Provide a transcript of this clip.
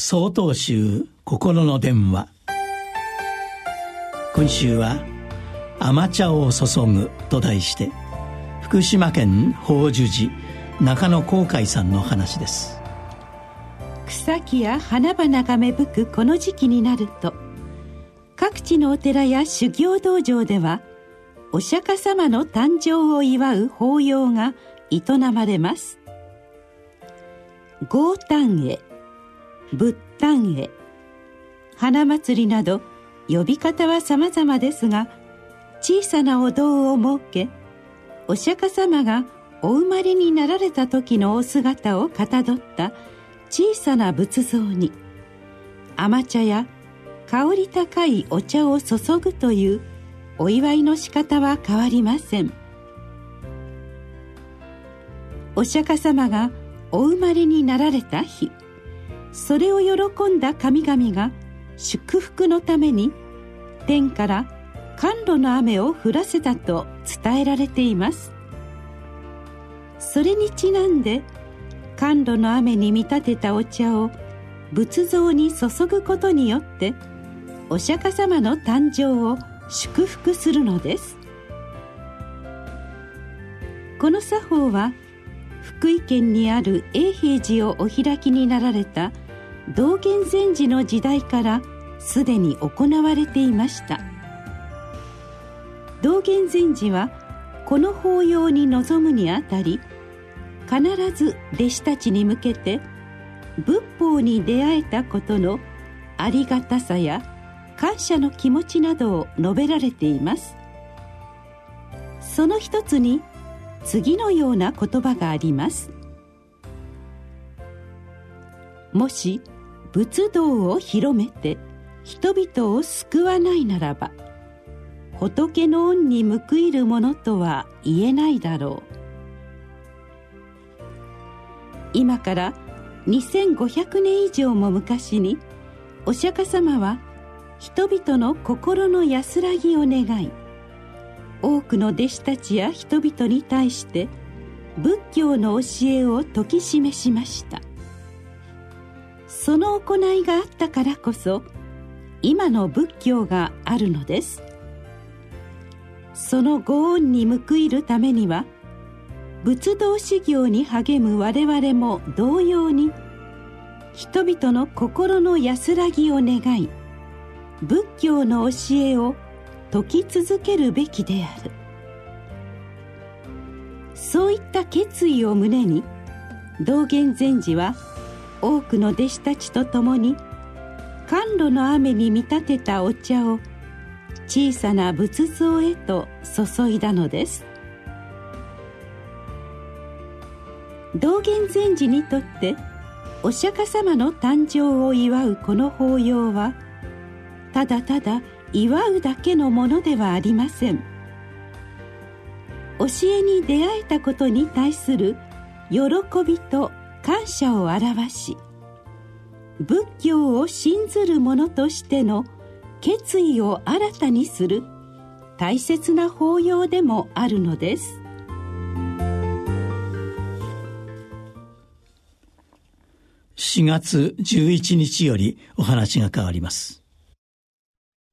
総統集心の電話。今週は「甘茶を注ぐ」と題して福島県法寿寺中野航海さんの話です。草木や花々が芽吹くこの時期になると各地のお寺や修行道場ではお釈迦様の誕生を祝う法要が営まれます。豪丹会仏誕会花祭りなど呼び方は様々ですが小さなお堂を設けお釈迦様がお生まれになられた時のお姿をかたどった小さな仏像に甘茶や香り高いお茶を注ぐというお祝いの仕方は変わりません。お釈迦様がお生まれになられた日それを喜んだ神々が祝福のために天から甘露の雨を降らせたと伝えられています。それにちなんで甘露の雨に見立てたお茶を仏像に注ぐことによってお釈迦様の誕生を祝福するのです。この作法は福井県にある永平寺をお開きになられた道元禅師の時代からすでに行われていました。道元禅師はこの法要に臨むにあたり必ず弟子たちに向けて仏法に出会えたことのありがたさや感謝の気持ちなどを述べられています。その一つに次のような言葉があります。もし仏道を広めて人々を救わないならば仏の恩に報いるものとは言えないだろう。今から2500年以上も昔にお釈迦様は人々の心の安らぎを願い多くの弟子たちや人々に対して仏教の教えを説き示しました。その行いがあったからこそ今の仏教があるのです。そのご恩に報いるためには仏道修行に励む我々も同様に人々の心の安らぎを願い仏教の教えを説き続けるべきである。そういった決意を胸に道元禅師は多くの弟子たちと共に甘露の雨に見立てたお茶を小さな仏像へと注いだのです。道元禅師にとってお釈迦様の誕生を祝うこの法要はただただ祝うだけのものではありません。教えに出会えたことに対する喜びと感謝を表し仏教を信ずる者としての決意を新たにする大切な法要でもあるのです。4月11日よりお話が変わります。